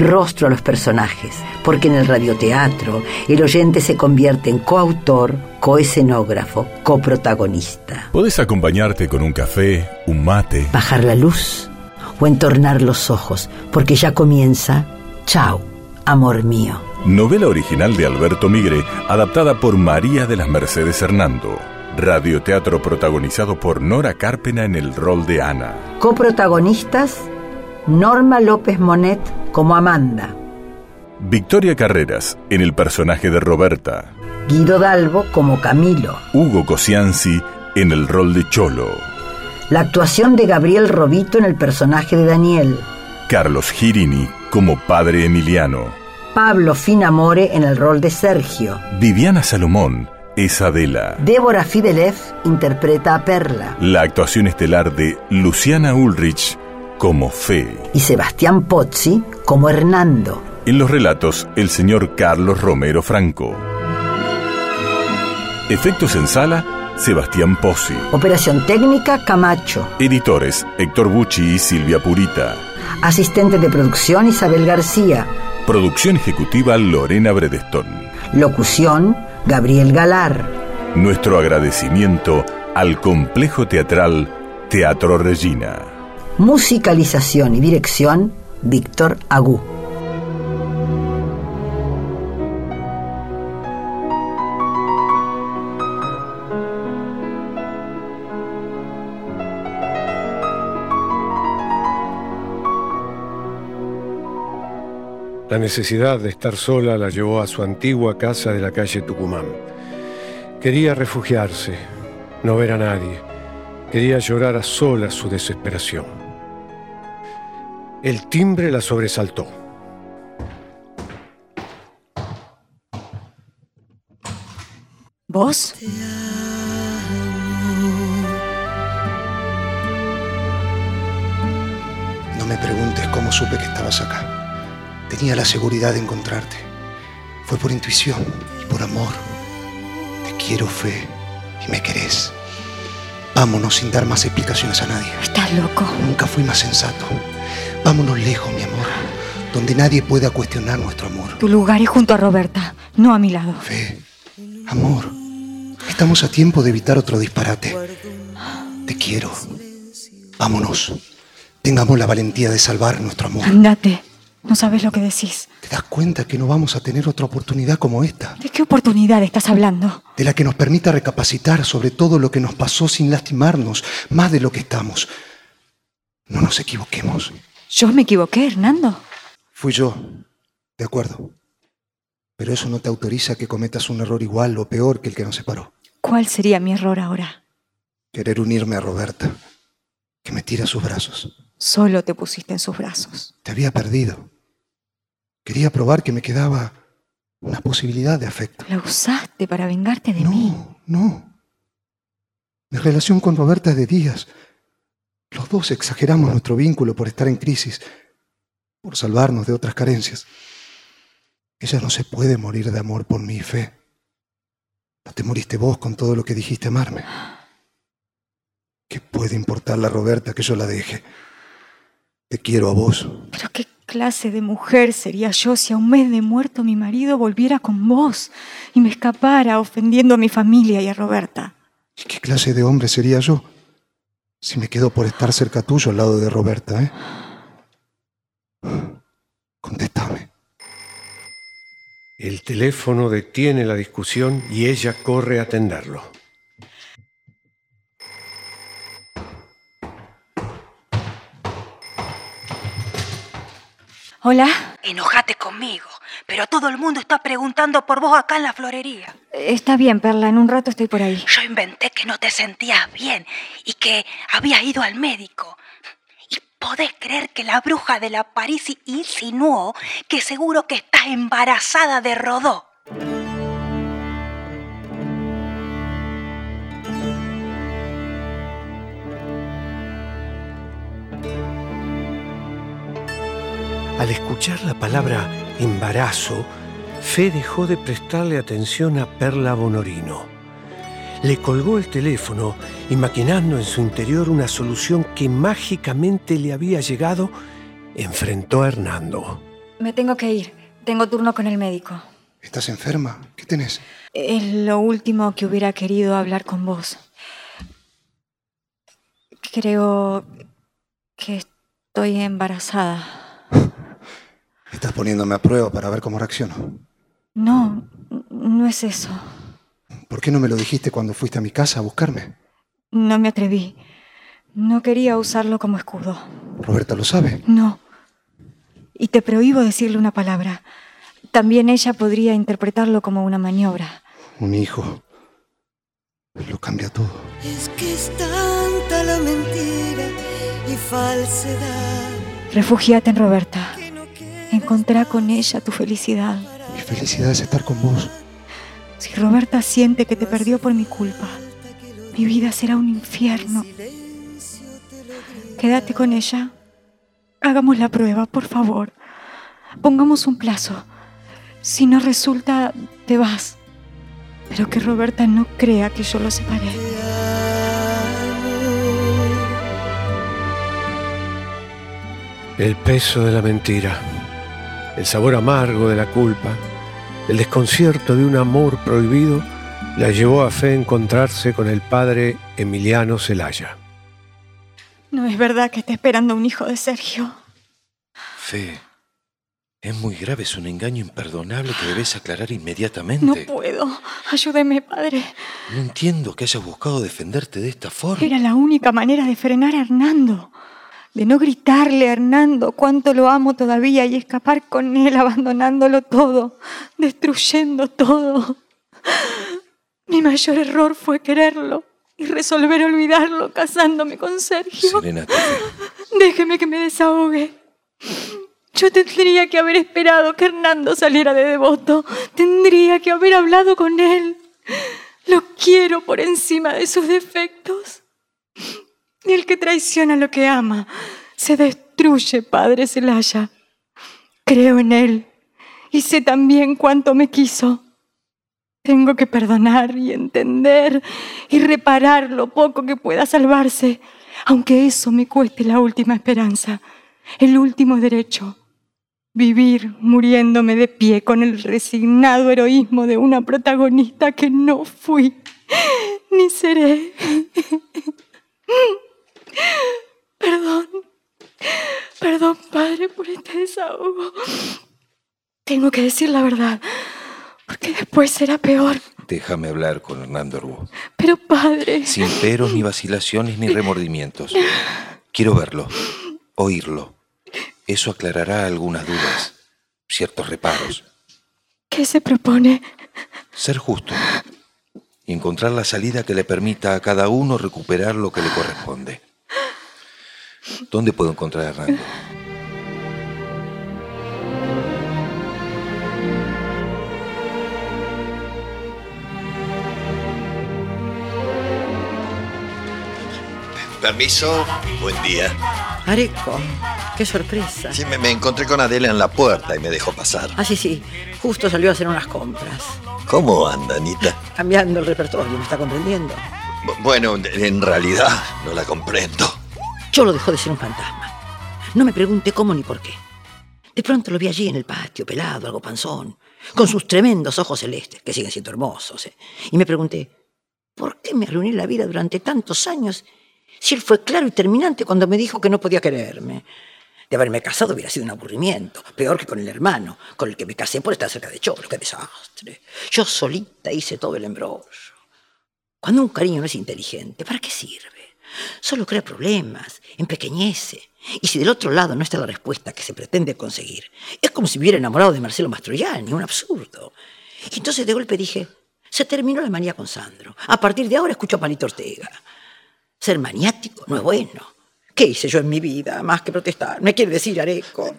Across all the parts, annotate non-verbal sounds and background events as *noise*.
rostro a los personajes, porque en el radioteatro el oyente se convierte en coautor, coescenógrafo, coprotagonista. Podés acompañarte con un café, un mate. Bajar la luz o entornar los ojos, porque ya comienza Chao, amor mío. Novela original de Alberto Migre, adaptada por María de las Mercedes Hernando. Radioteatro protagonizado por Nora Carpena en el rol de Ana. Coprotagonistas Norma López Monet como Amanda. Victoria Carreras en el personaje de Roberta. Guido Dalbo como Camilo. Hugo Cosianzi en el rol de Cholo. La actuación de Gabriel Robito en el personaje de Daniel. Carlos Girini como padre Emiliano. Pablo Finamore en el rol de Sergio. Viviana Salomón es Adela. Débora Fidelev interpreta a Perla. La actuación estelar de Luciana Ulrich como Fe. Y Sebastián Pozzi como Hernando. En los relatos, el señor Carlos Romero Franco. Efectos en sala, Sebastián Pozzi. Operación técnica, Camacho. Editores, Héctor Bucci y Silvia Purita. Asistente de producción, Isabel García. Producción ejecutiva, Lorena Bredestón. Locución, Gabriel Galar. Nuestro agradecimiento al complejo teatral Teatro Regina. Musicalización y dirección, Víctor Agú. La necesidad de estar sola la llevó a su antigua casa de la calle Tucumán. Quería refugiarse, no ver a nadie. Quería llorar a solas su desesperación. El timbre la sobresaltó. ¿Vos? No me preguntes cómo supe que estabas acá. Tenía la seguridad de encontrarte. Fue por intuición y por amor. Te quiero, Fe, y me querés. Vámonos sin dar más explicaciones a nadie. Estás loco. Nunca fui más sensato. Vámonos lejos, mi amor, donde nadie pueda cuestionar nuestro amor. Tu lugar es junto a Roberta, no a mi lado. Fe, amor, estamos a tiempo de evitar otro disparate. Te quiero. Vámonos. Tengamos la valentía de salvar nuestro amor. Andate. No sabes lo que decís. ¿Te das cuenta que no vamos a tener otra oportunidad como esta? ¿De qué oportunidad estás hablando? De la que nos permita recapacitar sobre todo lo que nos pasó sin lastimarnos, más de lo que estamos. No nos equivoquemos. ¿Yo me equivoqué, Hernando? Fui yo, de acuerdo. Pero eso no te autoriza que cometas un error igual o peor que el que nos separó. ¿Cuál sería mi error ahora? Querer unirme a Roberta, que me tira a sus brazos. Solo te pusiste en sus brazos. Te había perdido. Quería probar que me quedaba una posibilidad de afecto. La usaste para vengarte de no, mí. No, Mi relación con Roberta es de días. Los dos exageramos nuestro vínculo por estar en crisis, por salvarnos de otras carencias. Ella no se puede morir de amor por mi fe. No te moriste vos con todo lo que dijiste amarme. ¿Qué puede importarle a Roberta que yo la deje? Te quiero a vos. Pero qué clase de mujer sería yo si a un mes de muerto mi marido volviera con vos y me escapara ofendiendo a mi familia y a Roberta. ¿Y qué clase de hombre sería yo si me quedo por estar cerca tuyo al lado de Roberta, eh? Contéstame. El teléfono detiene la discusión y ella corre a atenderlo. Hola. Enojate conmigo, pero todo el mundo está preguntando por vos acá en la florería. Está bien, Perla, en un rato estoy por ahí. Yo inventé que no te sentías bien y que había ido al médico. ¿Y podés creer que la bruja de la París insinuó que seguro que estás embarazada de Rodó? Al escuchar la palabra embarazo, Fe dejó de prestarle atención a Perla Bonorino. Le colgó el teléfono y maquinando en su interior una solución que mágicamente le había llegado, enfrentó a Hernando. Me tengo que ir. Tengo turno con el médico. ¿Estás enferma? ¿Qué tenés? Es lo último que hubiera querido hablar con vos. Creo que estoy embarazada. *laughs* Estás poniéndome a prueba para ver cómo reacciono. No, no es eso. ¿Por qué no me lo dijiste cuando fuiste a mi casa a buscarme? No me atreví. No quería usarlo como escudo. ¿Roberta lo sabe? No. Y te prohíbo decirle una palabra. También ella podría interpretarlo como una maniobra. Un hijo. Lo cambia todo. Es que es tanta la mentira y falsedad. Refúgiate en Roberta. Encontrá con ella tu felicidad. Mi felicidad es estar con vos. Si Roberta siente que te perdió por mi culpa, mi vida será un infierno. Quédate con ella. Hagamos la prueba, por favor. Pongamos un plazo. Si no resulta, te vas. Pero que Roberta no crea que yo lo separé. El peso de la mentira, el sabor amargo de la culpa, el desconcierto de un amor prohibido la llevó a Fe a encontrarse con el padre Emiliano Celaya. No es verdad que esté esperando un hijo de Sergio. Fe, es muy grave, es un engaño imperdonable que debes aclarar inmediatamente. No puedo. Ayúdeme, padre. No entiendo que hayas buscado defenderte de esta forma. Era la única manera de frenar a Hernando. De no gritarle a Hernando cuánto lo amo todavía y escapar con él abandonándolo todo, destruyendo todo. Mi mayor error fue quererlo y resolver olvidarlo casándome con Sergio. Serénate, Déjeme que me desahogue. Yo tendría que haber esperado que Hernando saliera de devoto. Tendría que haber hablado con él. Lo quiero por encima de sus defectos. Y el que traiciona lo que ama se destruye, padre Celaya. Creo en él y sé también cuánto me quiso. Tengo que perdonar y entender y reparar lo poco que pueda salvarse, aunque eso me cueste la última esperanza, el último derecho. Vivir muriéndome de pie con el resignado heroísmo de una protagonista que no fui ni seré. *laughs* Perdón, perdón padre por este desahogo. Tengo que decir la verdad, porque después será peor. Déjame hablar con Hernando Arbu. Pero padre... Sin peros, ni vacilaciones, ni remordimientos. Quiero verlo, oírlo. Eso aclarará algunas dudas, ciertos reparos. ¿Qué se propone? Ser justo y encontrar la salida que le permita a cada uno recuperar lo que le corresponde. ¿Dónde puedo encontrar a Hernando? Permiso, buen día. Areco, qué sorpresa. Sí, me, me encontré con Adela en la puerta y me dejó pasar. Ah, sí, sí. Justo salió a hacer unas compras. ¿Cómo anda, Anita? Cambiando el repertorio, ¿me está comprendiendo? Bu- Bueno, en realidad no la comprendo. Yo lo dejó de ser un fantasma. No me pregunte cómo ni por qué. De pronto lo vi allí en el patio, pelado, algo panzón, con sus tremendos ojos celestes, que siguen siendo hermosos. ¿eh? Y me pregunté, ¿por qué me arruiné la vida durante tantos años si él fue claro y terminante cuando me dijo que no podía quererme? De haberme casado hubiera sido un aburrimiento, peor que con el hermano, con el que me casé por estar cerca de Cholo. ¡Qué desastre! Yo solita hice todo el embrollo. Cuando un cariño no es inteligente, ¿para qué sirve? Solo crea problemas, empequeñece. Y si del otro lado no está la respuesta que se pretende conseguir, es como si hubiera enamorado de Marcelo Mastroianni, un absurdo. Y entonces de golpe dije, se terminó la manía con Sandro. A partir de ahora escucho a Palito Ortega. Ser maniático no es bueno. ¿Qué hice yo en mi vida más que protestar? ¿Me quiere decir, Areco?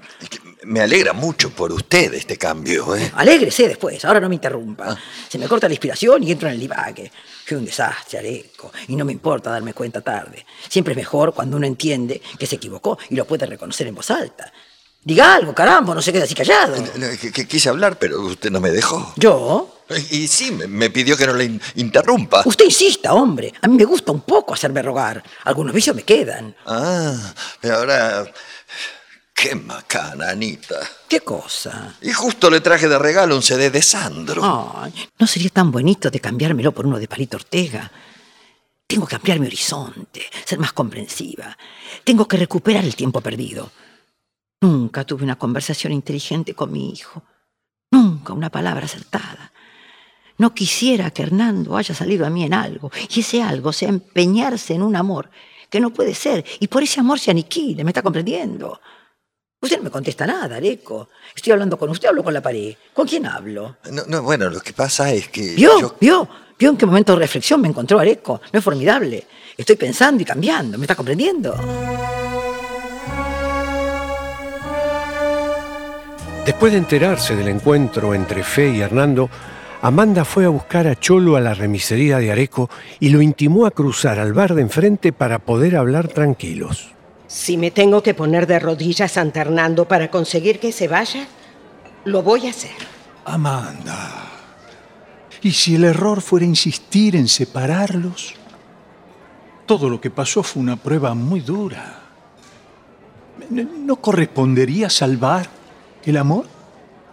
Me alegra mucho por usted este cambio, ¿eh? Alégrese después, ahora no me interrumpa. Se me corta la inspiración y entro en el divague. Fui un desastre, Areco, y no me importa darme cuenta tarde. Siempre es mejor cuando uno entiende que se equivocó y lo puede reconocer en voz alta. Diga algo, caramba, no se quede así callado. Que- que quise hablar, pero usted no me dejó. ¿Yo? Y sí, me, pidió que no le in- interrumpa. Usted insista, hombre. A mí me gusta un poco hacerme rogar. Algunos vicios me quedan. Ah, pero ahora... Qué macana, Anita. ¿Qué cosa? Y justo le traje de regalo un CD de Sandro. Ay, no sería tan bonito de cambiármelo por uno de Palito Ortega. Tengo que ampliar mi horizonte, ser más comprensiva. Tengo que recuperar el tiempo perdido. Nunca tuve una conversación inteligente con mi hijo. Nunca una palabra acertada. No quisiera que Hernando haya salido a mí en algo, y ese algo sea empeñarse en un amor que no puede ser, y por ese amor se aniquile, ¿me está comprendiendo? Usted no me contesta nada, Areco. Estoy hablando con usted, hablo con la pared. ¿Con quién hablo? No, no, bueno, lo que pasa es que... ¿Vio? yo- ¿Vio? ¿Vio en qué momento de reflexión me encontró Areco? No es formidable. Estoy pensando y cambiando. ¿Me está comprendiendo? Después de enterarse del encuentro entre Fe y Hernando, Amanda fue a buscar a Cholo a la remisería de Areco y lo intimó a cruzar al bar de enfrente para poder hablar tranquilos. Si me tengo que poner de rodillas ante Hernando para conseguir que se vaya, lo voy a hacer. Amanda. ¿Y si el error fuera insistir en separarlos? Todo lo que pasó fue una prueba muy dura. ¿No- ¿No correspondería salvar el amor?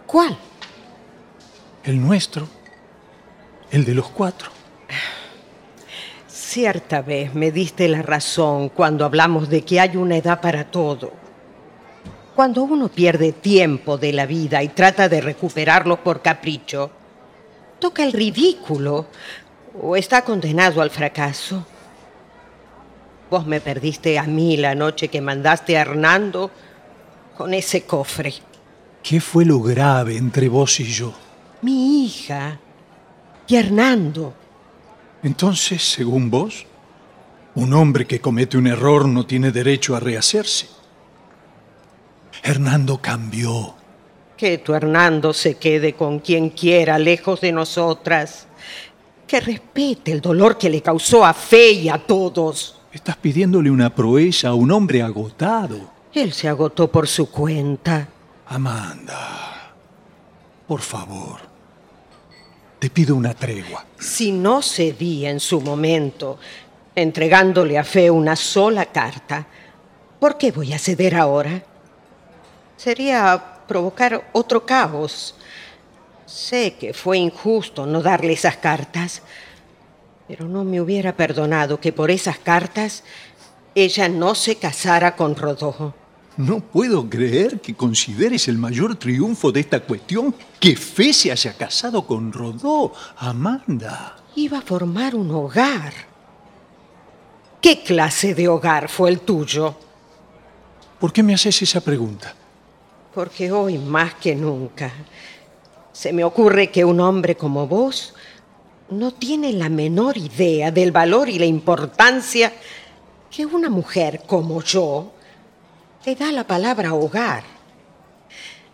¿Cuál? El nuestro. El de los cuatro. Cierta vez me diste la razón cuando hablamos de que hay una edad para todo. Cuando uno pierde tiempo de la vida y trata de recuperarlo por capricho, toca el ridículo o está condenado al fracaso. Vos me perdiste a mí la noche que mandaste a Hernando con ese cofre. ¿Qué fue lo grave entre vos y yo? Mi hija y Hernando. Entonces, según vos, un hombre que comete un error no tiene derecho a rehacerse. Hernando cambió. Que tu Hernando se quede con quien quiera, lejos de nosotras. Que respete el dolor que le causó a Fe y a todos. Estás pidiéndole una proeza a un hombre agotado. Él se agotó por su cuenta. Amanda, por favor, pido una tregua. Si no cedí en su momento, entregándole a Fe una sola carta, ¿por qué voy a ceder ahora? Sería provocar otro caos. Sé que fue injusto no darle esas cartas, pero no me hubiera perdonado que por esas cartas ella no se casara con Rodó. No puedo creer que consideres el mayor triunfo de esta cuestión que Fe se haya casado con Rodó, Amanda. Iba a formar un hogar. ¿Qué clase de hogar fue el tuyo? ¿Por qué me haces esa pregunta? Porque hoy más que nunca se me ocurre que un hombre como vos no tiene la menor idea del valor y la importancia que una mujer como yo le da la palabra hogar.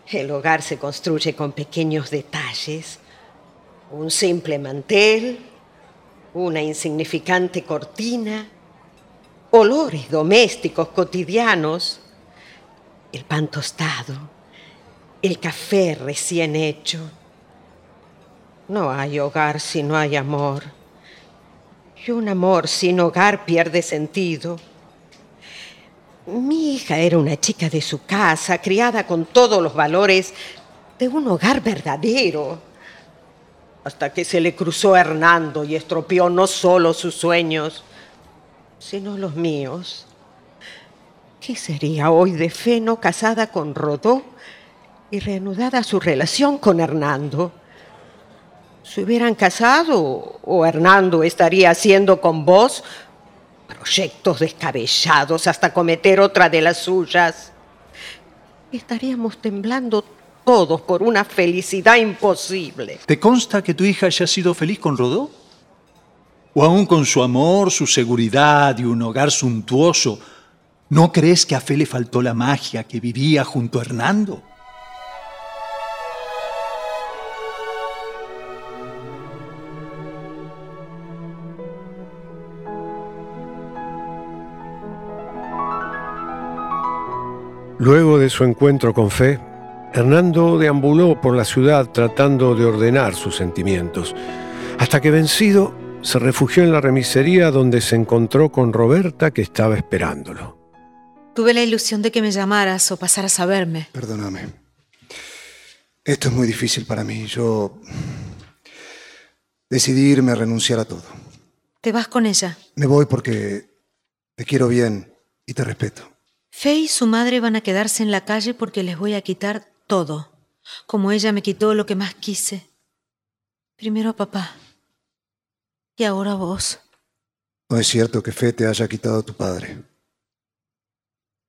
El hogar se construye con pequeños detalles, un simple mantel, una insignificante cortina, olores domésticos cotidianos, el pan tostado, el café recién hecho. No hay hogar si no hay amor. Y un amor sin hogar pierde sentido. Mi hija era una chica de su casa, criada con todos los valores de un hogar verdadero. Hasta que se le cruzó Hernando y estropeó no solo sus sueños, sino los míos. ¿Qué sería hoy de Feno casada con Rodó y reanudada su relación con Hernando? ¿Se hubieran casado o Hernando estaría haciendo con vos proyectos descabellados hasta cometer otra de las suyas? Estaríamos temblando todos por una felicidad imposible. ¿Te consta que tu hija haya sido feliz con Rodó? ¿O aún con su amor, su seguridad y un hogar suntuoso, no crees que a Fe le faltó la magia que vivía junto a Hernando? Luego de su encuentro con Fe, Hernando deambuló por la ciudad tratando de ordenar sus sentimientos, hasta que vencido se refugió en la remisería donde se encontró con Roberta que estaba esperándolo. Tuve la ilusión de que me llamaras o pasaras a verme. Perdóname. Esto es muy difícil para mí. Yo decidí irme a renunciar a todo. ¿Te vas con ella? Me voy porque te quiero bien y te respeto. Fe y su madre van a quedarse en la calle porque les voy a quitar todo, como ella me quitó lo que más quise. Primero a papá y ahora a vos. No es cierto que Fe te haya quitado a tu padre.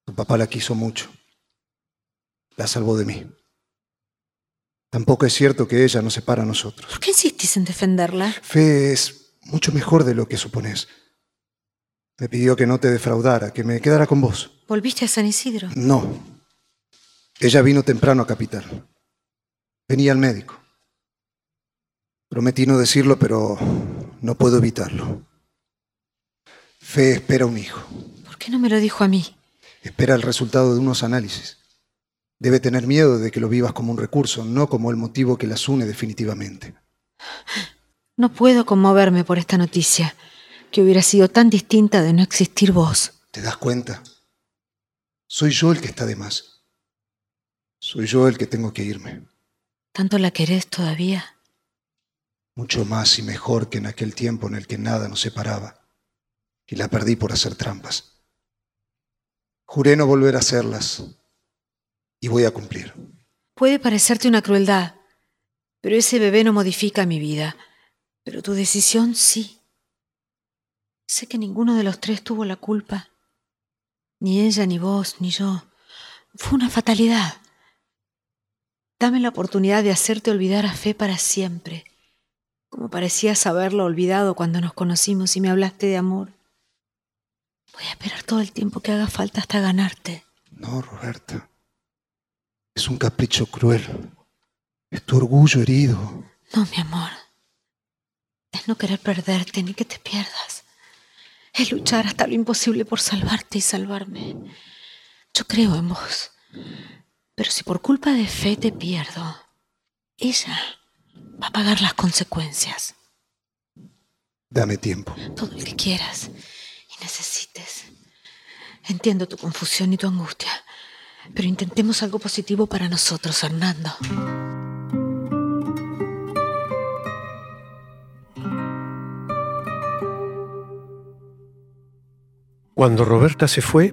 Tu papá la quiso mucho. La salvó de mí. Tampoco es cierto que ella nos separa a nosotros. ¿Por qué insistís en defenderla? Fe es mucho mejor de lo que supones. Me pidió que no te defraudara, que me quedara con vos. ¿Volviste a San Isidro? No. Ella vino temprano a Capital. Venía al médico. Prometí no decirlo, pero no puedo evitarlo. Fe espera un hijo. ¿Por qué no me lo dijo a mí? Espera el resultado de unos análisis. Debe tener miedo de que lo vivas como un recurso, no como el motivo que las une definitivamente. No puedo conmoverme por esta noticia, que hubiera sido tan distinta de no existir vos. ¿Te das cuenta? Soy yo el que está de más. Soy yo el que tengo que irme. ¿Tanto la querés todavía? Mucho más y mejor que en aquel tiempo en el que nada nos separaba. Y la perdí por hacer trampas. Juré no volver a hacerlas. Y voy a cumplir. Puede parecerte una crueldad, pero ese bebé no modifica mi vida. Pero tu decisión sí. Sé que ninguno de los tres tuvo la culpa. Ni ella, ni vos, ni yo. Fue una fatalidad. Dame la oportunidad de hacerte olvidar a Fe para siempre, como parecías haberlo olvidado cuando nos conocimos y me hablaste de amor. Voy a esperar todo el tiempo que haga falta hasta ganarte. No, Roberta. Es un capricho cruel. Es tu orgullo herido. No, mi amor. Es no querer perderte ni que te pierdas. Es luchar hasta lo imposible por salvarte y salvarme. Yo creo en vos. Pero si por culpa de fe te pierdo, ella va a pagar las consecuencias. Dame tiempo. Todo el que quieras y necesites. Entiendo tu confusión y tu angustia, pero intentemos algo positivo para nosotros, Hernando. Cuando Roberta se fue,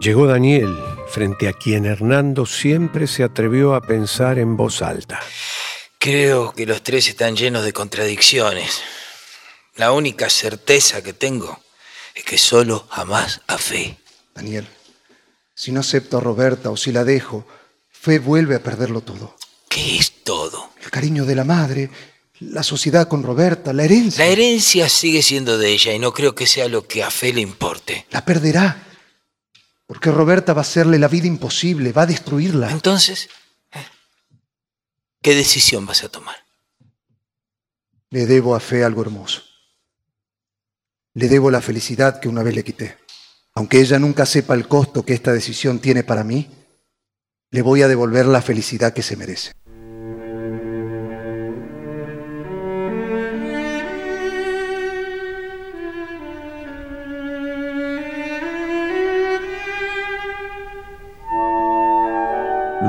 llegó Daniel, frente a quien Hernando siempre se atrevió a pensar en voz alta. Creo que los tres están llenos de contradicciones. La única certeza que tengo es que solo jamás a fe. Daniel, si no acepto a Roberta o si la dejo, Fe vuelve a perderlo todo. ¿Qué es todo? El cariño de la madre, la sociedad con Roberta, la herencia. La herencia sigue siendo de ella y no creo que sea lo que a Fe le importe. La perderá. Porque Roberta va a hacerle la vida imposible, va a destruirla. Entonces. ¿qué decisión vas a tomar? Le debo a Fe algo hermoso. Le debo la felicidad que una vez le quité. Aunque ella nunca sepa el costo que esta decisión tiene para mí, le voy a devolver la felicidad que se merece.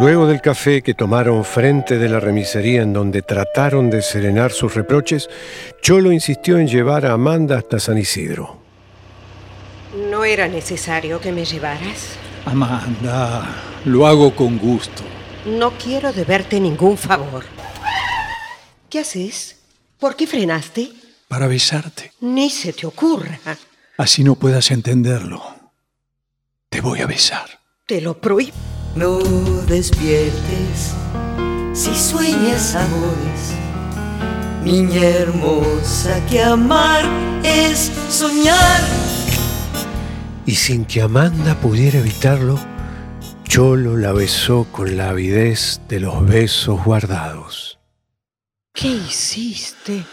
Luego del café que tomaron frente de la remisería en donde trataron de serenar sus reproches, Cholo insistió en llevar a Amanda hasta San Isidro. ¿No era necesario que me llevaras? Amanda, lo hago con gusto. No quiero deberte ningún favor. ¿Qué haces? ¿Por qué frenaste? Para besarte. Ni se te ocurra. Así no puedas entenderlo. Te voy a besar. Te lo prohíbo. No despiertes si sueñas amores, niña hermosa, que amar es soñar. Y sin que Amanda pudiera evitarlo, Cholo la besó con la avidez de los besos guardados. ¿Qué hiciste?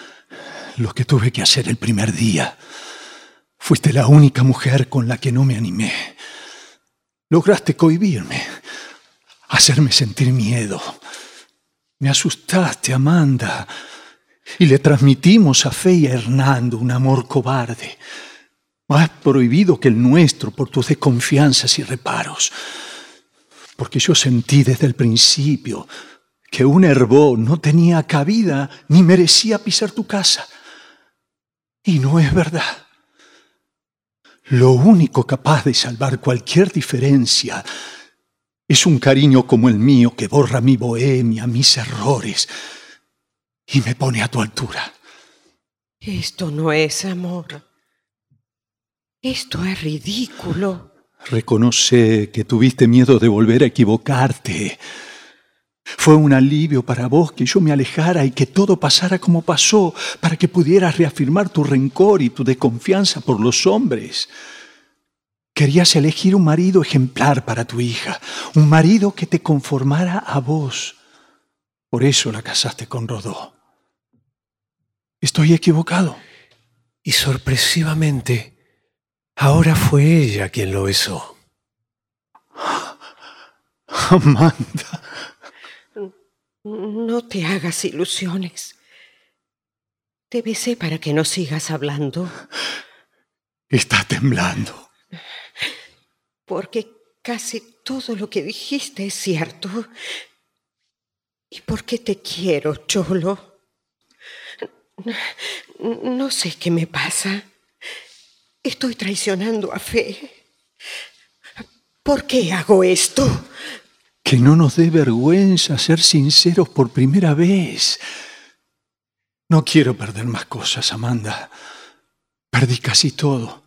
Lo que tuve que hacer el primer día. Fuiste la única mujer con la que no me animé. Lograste cohibirme. Hacerme sentir miedo. Me asustaste, Amanda. Y le transmitimos a Fe y a Hernando un amor cobarde, más prohibido que el nuestro por tus desconfianzas y reparos. Porque yo sentí desde el principio que un herbó no tenía cabida ni merecía pisar tu casa. Y no es verdad. Lo único capaz de salvar cualquier diferencia es un cariño como el mío que borra mi bohemia, mis errores y me pone a tu altura. Esto no es amor. Esto es ridículo. Reconoce que tuviste miedo de volver a equivocarte. Fue un alivio para vos que yo me alejara y que todo pasara como pasó, para que pudieras reafirmar tu rencor y tu desconfianza por los hombres. Querías elegir un marido ejemplar para tu hija, un marido que te conformara a vos. Por eso la casaste con Rodó. ¿Estoy equivocado? Y sorpresivamente, ahora fue ella quien lo besó. *gasps* Amanda. No te hagas ilusiones. Te besé para que no sigas hablando. Está temblando. Porque casi todo lo que dijiste es cierto. ¿Y por qué te quiero, Cholo? No sé qué me pasa. Estoy traicionando a Fe. ¿Por qué hago esto? Que no nos dé vergüenza ser sinceros por primera vez. No quiero perder más cosas, Amanda. Perdí casi todo.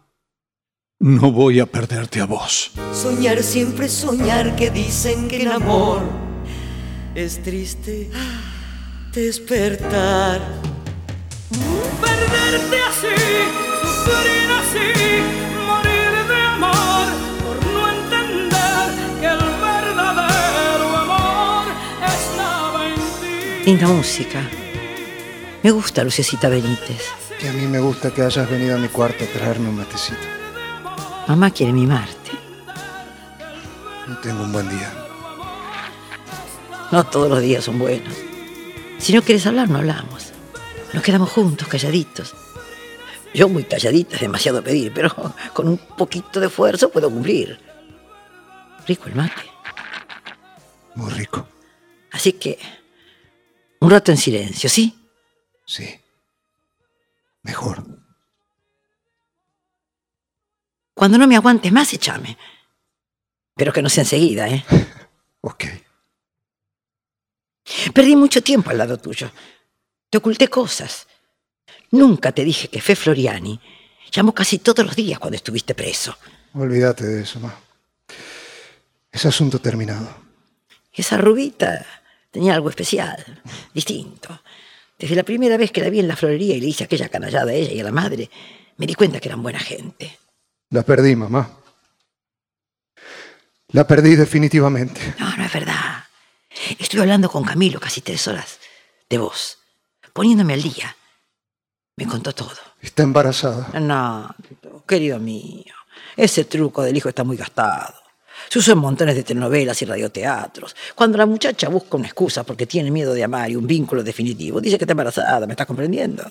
No voy a perderte a vos. Soñar siempre soñar que dicen que el amor es triste despertar. Perderte así, sufrir así, morir de amor por no entender que el verdadero amor estaba en ti. Linda música. Me gusta Lucecita Benítez. Y a mí me gusta que hayas venido a mi cuarto a traerme un matecito. Mamá quiere mimarte. No tengo un buen día. No todos los días son buenos. Si no quieres hablar, no hablamos. Nos quedamos juntos, calladitos. Yo muy calladita es demasiado pedir, pero con un poquito de esfuerzo puedo cumplir. Rico el mate. Muy rico. Así que, un rato en silencio, ¿sí? Sí. Mejor. Cuando no me aguantes más, échame. Pero que no sea enseguida, ¿eh? *laughs* ok. Perdí mucho tiempo al lado tuyo. Te oculté cosas. Nunca te dije que Fe Floriani llamó casi todos los días cuando estuviste preso. Olvídate de eso, ma. Es asunto terminado. Esa rubita tenía algo especial, distinto. Desde la primera vez que la vi en la florería y le hice aquella canallada a ella y a la madre, me di cuenta que eran buena gente. La perdí, mamá. La perdí definitivamente. No, no es verdad. Estuve hablando con Camilo casi tres horas de vos, poniéndome al día. Me contó todo. Está embarazada. No, querido mío, ese truco del hijo está muy gastado. Se usa en montones de telenovelas y radioteatros. Cuando la muchacha busca una excusa porque tiene miedo de amar y un vínculo definitivo, dice que está embarazada, ¿me estás comprendiendo?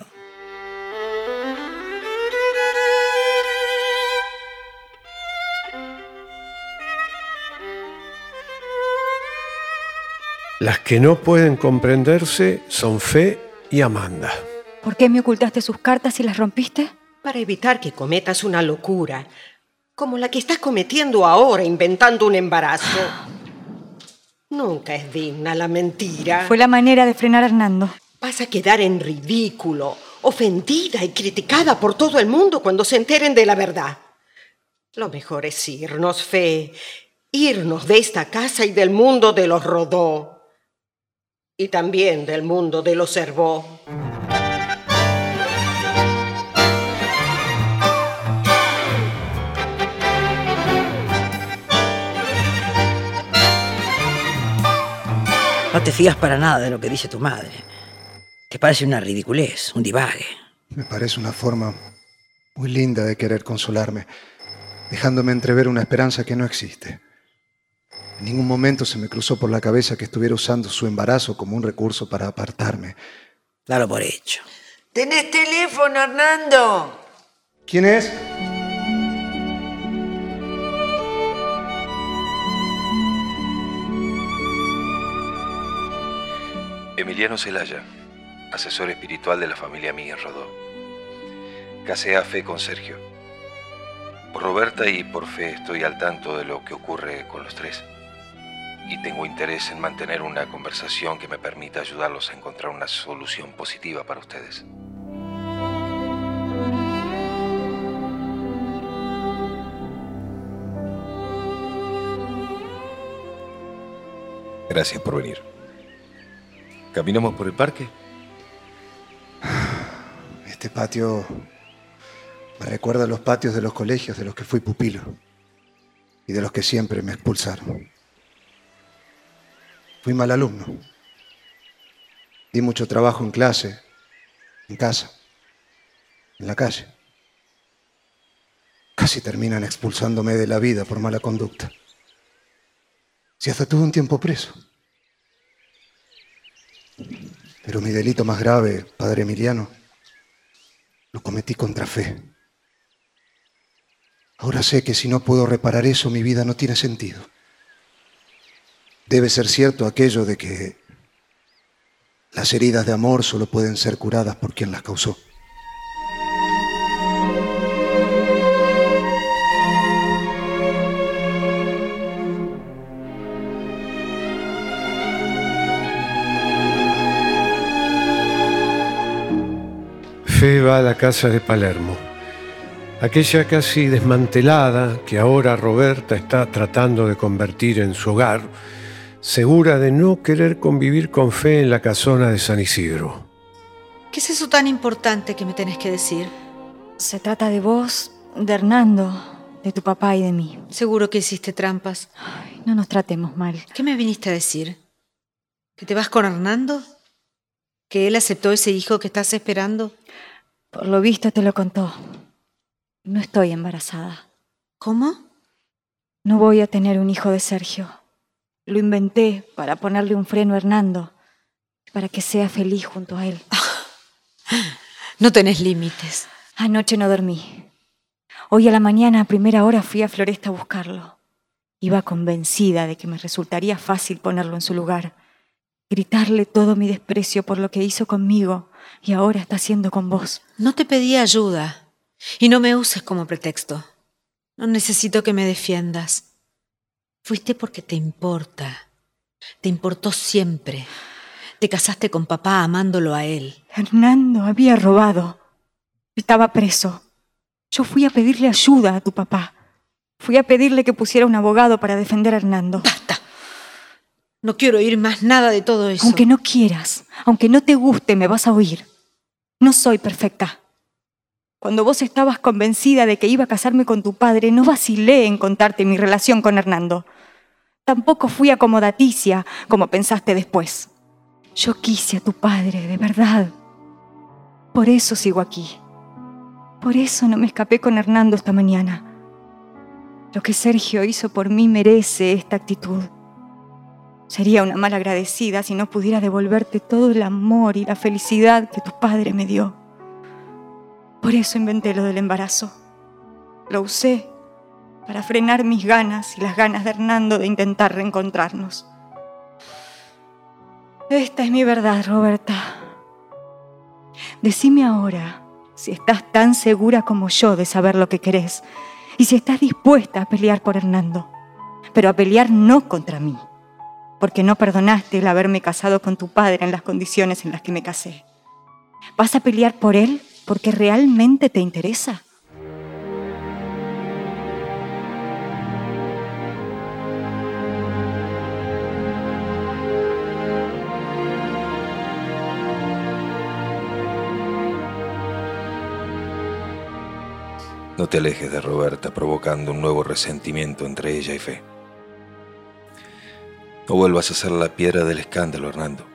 Las que no pueden comprenderse son Fe y Amanda. ¿Por qué me ocultaste sus cartas y las rompiste? Para evitar que cometas una locura, como la que estás cometiendo ahora inventando un embarazo. Nunca es digna la mentira. Fue la manera de frenar a Hernando. Vas a quedar en ridículo, ofendida y criticada por todo el mundo cuando se enteren de la verdad. Lo mejor es irnos, Fe. Irnos de esta casa y del mundo de los Rodó. Y también del mundo de los. No te fías para nada de lo que dice tu madre. Te parece una ridiculez, un divague. Me parece una forma muy linda de querer consolarme, dejándome entrever una esperanza que no existe. En ningún momento se me cruzó por la cabeza que estuviera usando su embarazo como un recurso para apartarme. Dalo por hecho. ¿Tenés teléfono, Hernando? ¿Quién es? Emiliano Celaya, asesor espiritual de la familia Miguel Rodó. Casé a fe con Sergio. Por Roberta y por fe estoy al tanto de lo que ocurre con los tres. Y tengo interés en mantener una conversación que me permita ayudarlos a encontrar una solución positiva para ustedes. Gracias por venir. ¿Caminamos por el parque? Este patio me recuerda a los patios de los colegios de los que fui pupilo y de los que siempre me expulsaron. Fui mal alumno. Di mucho trabajo en clase, en casa, en la calle. Casi terminan expulsándome de la vida por mala conducta. Si hasta tuve un tiempo preso. Pero mi delito más grave, padre Emiliano, lo cometí contra fe. Ahora sé que si no puedo reparar eso, mi vida no tiene sentido. Debe ser cierto aquello de que las heridas de amor solo pueden ser curadas por quien las causó. Fe va a la casa de Palermo, aquella casi desmantelada que ahora Roberta está tratando de convertir en su hogar, segura de no querer convivir con Fe en la casona de San Isidro. ¿Qué es eso tan importante que me tenés que decir? Se trata de vos, de Hernando, de tu papá y de mí. Seguro que hiciste trampas. Ay, no nos tratemos mal. ¿Qué me viniste a decir? ¿Que te vas con Hernando? ¿Que él aceptó ese hijo que estás esperando? Por lo visto te lo contó. No estoy embarazada. ¿Cómo? No voy a tener un hijo de Sergio. Lo inventé para ponerle un freno a Hernando, para que sea feliz junto a él. *laughs* No tenés límites. Anoche no dormí. Hoy a la mañana a primera hora fui a Floresta a buscarlo. Iba convencida de que me resultaría fácil ponerlo en su lugar, gritarle todo mi desprecio por lo que hizo conmigo y ahora está haciendo con vos. No te pedí ayuda y no me uses como pretexto. No necesito que me defiendas. Fuiste porque te importa. Te importó siempre. Te casaste con papá amándolo a él. Hernando había robado. Estaba preso. Yo fui a pedirle ayuda a tu papá. Fui a pedirle que pusiera un abogado para defender a Hernando. Basta. No quiero oír más nada de todo eso. Aunque no quieras, aunque no te guste, me vas a oír. No soy perfecta. Cuando vos estabas convencida de que iba a casarme con tu padre, no vacilé en contarte mi relación con Hernando. Tampoco fui acomodaticia, como pensaste después. Yo quise a tu padre, de verdad. Por eso sigo aquí. Por eso no me escapé con Hernando esta mañana. Lo que Sergio hizo por mí merece esta actitud. Sería una mal agradecida si no pudiera devolverte todo el amor y la felicidad que tu padre me dio. Por eso inventé lo del embarazo. Lo usé para frenar mis ganas y las ganas de Hernando de intentar reencontrarnos. Esta es mi verdad, Roberta. Decime ahora si estás tan segura como yo de saber lo que querés y si estás dispuesta a pelear por Hernando, pero a pelear no contra mí, porque no perdonaste el haberme casado con tu padre en las condiciones en las que me casé. ¿Vas a pelear por él porque realmente te interesa? No te alejes de Roberta provocando un nuevo resentimiento entre ella y Fe. No vuelvas a ser la piedra del escándalo, Hernando.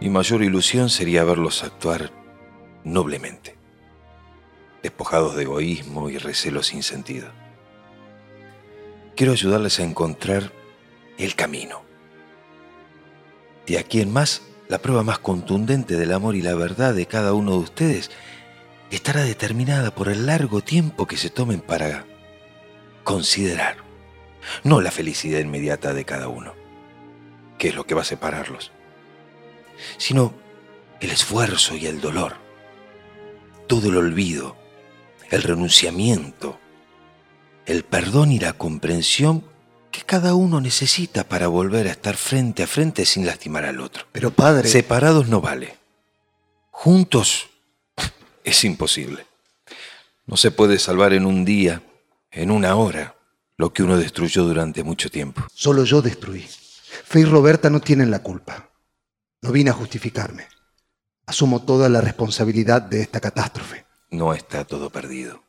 Mi mayor ilusión sería verlos actuar noblemente, despojados de egoísmo y recelo sin sentido. quiero ayudarles a encontrar el camino. De aquí en más, la prueba más contundente del amor y la verdad de cada uno de ustedes estará determinada por el largo tiempo que se tomen para considerar, no la felicidad inmediata de cada uno, que es lo que va a separarlos, sino el esfuerzo y el dolor, todo el olvido, el renunciamiento, el perdón y la comprensión que cada uno necesita para volver a estar frente a frente sin lastimar al otro. Pero padre... Separados no vale. Juntos es imposible. No se puede salvar en un día, en una hora, lo que uno destruyó durante mucho tiempo. Solo yo destruí. Fe y Roberta no tienen la culpa. No vine a justificarme. Asumo toda la responsabilidad de esta catástrofe. No está todo perdido.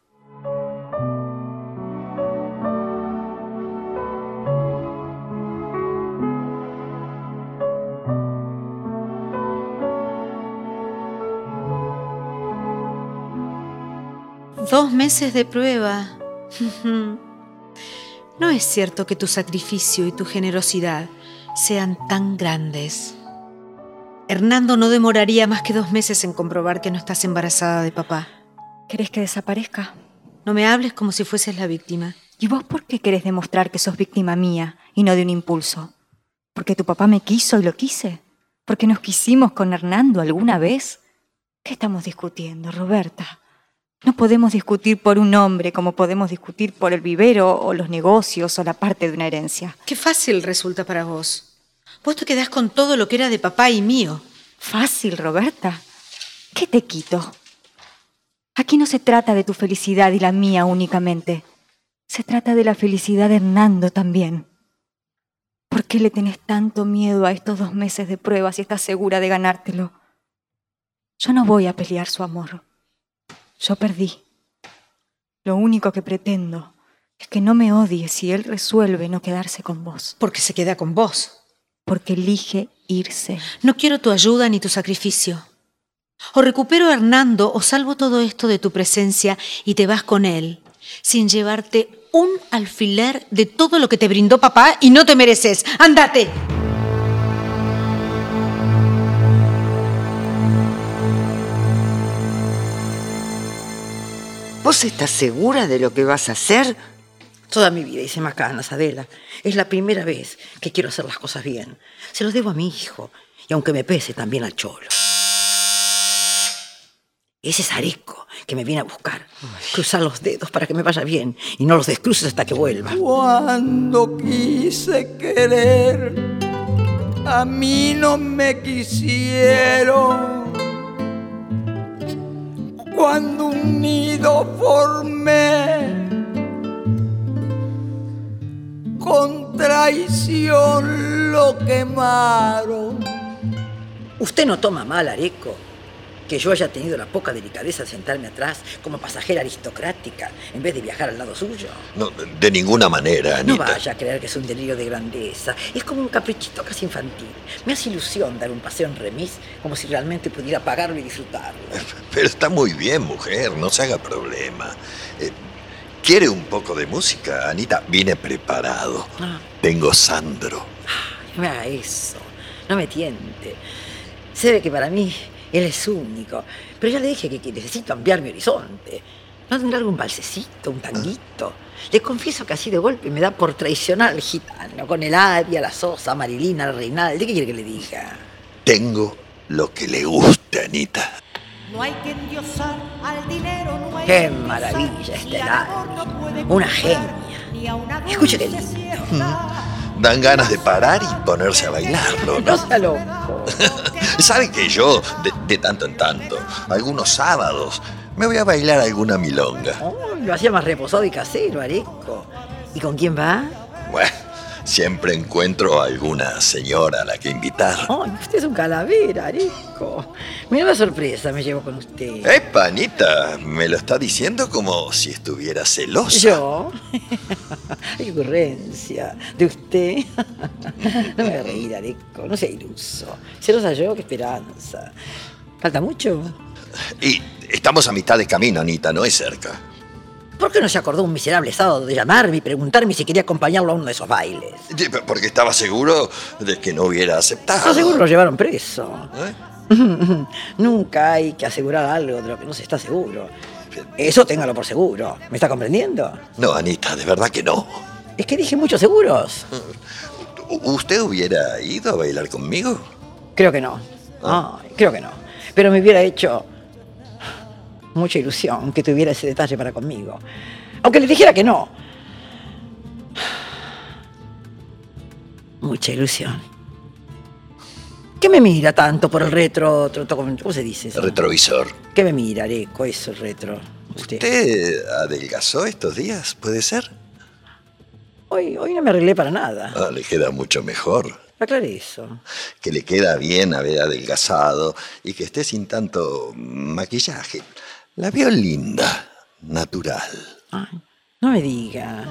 Dos meses de prueba. *laughs* No es cierto que tu sacrificio y tu generosidad sean tan grandes. Hernando no demoraría más que dos meses en comprobar que no estás embarazada de papá. ¿Querés que desaparezca? No me hables como si fueses la víctima. ¿Y vos por qué querés demostrar que sos víctima mía y no de un impulso? ¿Porque tu papá me quiso y lo quise? ¿Porque nos quisimos con Hernando alguna vez? ¿Qué estamos discutiendo, Roberta? No podemos discutir por un hombre como podemos discutir por el vivero o los negocios o la parte de una herencia. Qué fácil resulta para vos. Vos te quedás con todo lo que era de papá y mío. Fácil, Roberta. ¿Qué te quito? Aquí no se trata de tu felicidad y la mía únicamente. Se trata de la felicidad de Hernando también. ¿Por qué le tenés tanto miedo a estos dos meses de prueba si estás segura de ganártelo? Yo no voy a pelear su amor. Yo perdí. Lo único que pretendo es que no me odie si él resuelve no quedarse con vos. Porque se queda con vos. Porque elige irse. No quiero tu ayuda ni tu sacrificio. O recupero a Hernando o salvo todo esto de tu presencia y te vas con él, sin llevarte un alfiler de todo lo que te brindó papá y no te mereces. ¡Ándate! ¿Vos estás segura de lo que vas a hacer? Toda mi vida hice macanas, Adela. Es la primera vez que quiero hacer las cosas bien. Se los debo a mi hijo. Y aunque me pese, también al cholo. Ese es Areco que me viene a buscar. Cruzar los dedos para que me vaya bien y no los descruces hasta que vuelva. Cuando quise querer, a mí no me quisieron. Cuando un nido formé, con traición lo quemaron. Usted no toma mal, Areco, que yo haya tenido la poca delicadeza de sentarme atrás como pasajera aristocrática en vez de viajar al lado suyo. No, de ninguna manera, No Anita. vaya a creer que es un delirio de grandeza. Es como un caprichito casi infantil. Me hace ilusión dar un paseo en remis como si realmente pudiera pagarlo y disfrutarlo. *laughs* Pero está muy bien, mujer, no se haga problema. Eh, ¿Quiere un poco de música, Anita? Vine preparado. Ah. Tengo Sandro. No me haga eso. No me tiente. Se ve que para mí él es único. Pero ya le dije que, que necesito ampliar mi horizonte. ¿No tendrá algún balsecito, un tanguito? Le confieso que así de golpe me da por traicionar al gitano, con el Aria, la Sosa, Marilina, el Reinaldi. ¿Qué quiere que le diga? Tengo lo que le gusta, Anita. No hay que endiosar al dinero, no hay ¡Qué maravilla, puede Una genia. ni a una Escuche qué lindo. Dan ganas de parar y ponerse a bailarlo, No ¿no? *laughs* ¿Sabe que yo, de, de tanto en tanto, algunos sábados, me voy a bailar alguna milonga? Ay, lo hacía más reposado y casero, Areco. ¿Y con quién va? Bueno, siempre encuentro alguna señora a la que invitar. Ay, usted es un calavera, Areco. Mira sorpresa me llevo con usted. ¡Epa, Anita! Me lo está diciendo como si estuviera celosa. ¿Yo? *laughs* Qué ocurrencia. ¿De usted? *laughs* No me haga reír, Areco. No sea iluso. Celosa yo, qué esperanza. ¿Falta mucho? Y estamos a mitad de camino, Anita, no es cerca. ¿Por qué no se acordó un miserable sábado de llamarme y preguntarme si quería acompañarlo a uno de esos bailes? Sí, Porque estaba seguro de que no hubiera aceptado. Ah, seguro lo llevaron preso. *laughs* Nunca hay que asegurar algo de lo que no se está seguro. Eso téngalo por seguro. ¿Me está comprendiendo? No, Anita, de verdad que no. Es que dije muchos seguros. ¿Usted hubiera ido a bailar conmigo? Creo que no. Ay, creo que no. Pero me hubiera hecho mucha ilusión que tuviera ese detalle para conmigo. Aunque le dijera que no. Mucha ilusión. ¿Qué me mira tanto por el retro? tro- tro- ¿Cómo se dice eso? Retrovisor. ¿Qué me mira, Areco? Eso, el retro. Usted. ¿Usted adelgazó estos días? ¿Puede ser? Hoy, hoy no me arreglé para nada. Ah, le queda mucho mejor. Aclaré eso. Que le queda bien haber adelgazado y que esté sin tanto maquillaje. La veo linda, natural. No me diga.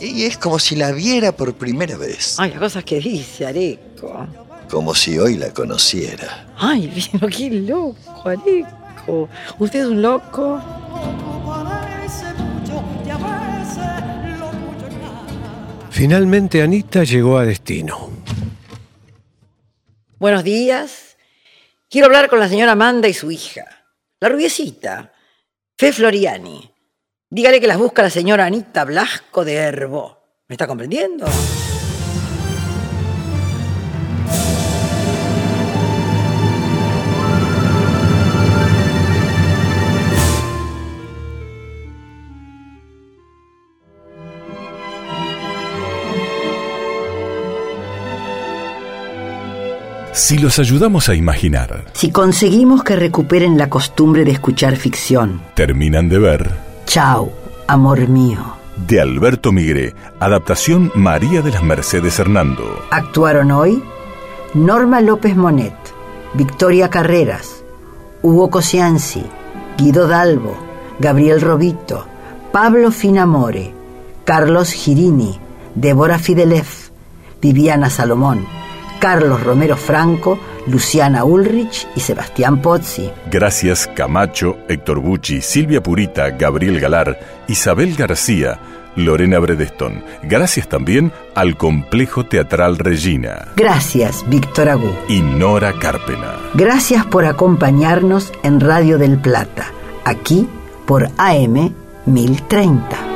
Y es como si la viera por primera vez. Ay, las cosas que dice, Areco. Como si hoy la conociera. Ay, *laughs* vino, qué loco, Areco. ¿Usted es un loco? Finalmente Anita llegó a destino. Buenos días. Quiero hablar con la señora Amanda y su hija. La rubiecita, Fe Floriani. Dígale que las busca la señora Anita Blasco de Herbo. ¿Me está comprendiendo? Si los ayudamos a imaginar, Si conseguimos que recuperen la costumbre de escuchar ficción. terminan de ver Chao, amor mío. de Alberto Migré, adaptación María de las Mercedes Hernando. Actuaron hoy Norma López Monet, Victoria Carreras, Hugo Cosianzi, Guido Dalbo, Gabriel Robito, Pablo Finamore, Carlos Girini, Débora Fidelef, Viviana Salomón, Carlos Romero Franco, Luciana Ulrich y Sebastián Pozzi. Gracias Camacho, Héctor Bucci, Silvia Purita, Gabriel Galar, Isabel García, Lorena Bredeston. Gracias también al Complejo Teatral Regina Gracias, Víctor Agú. y Nora Carpena. Gracias por acompañarnos en Radio del Plata, aquí por AM 1030.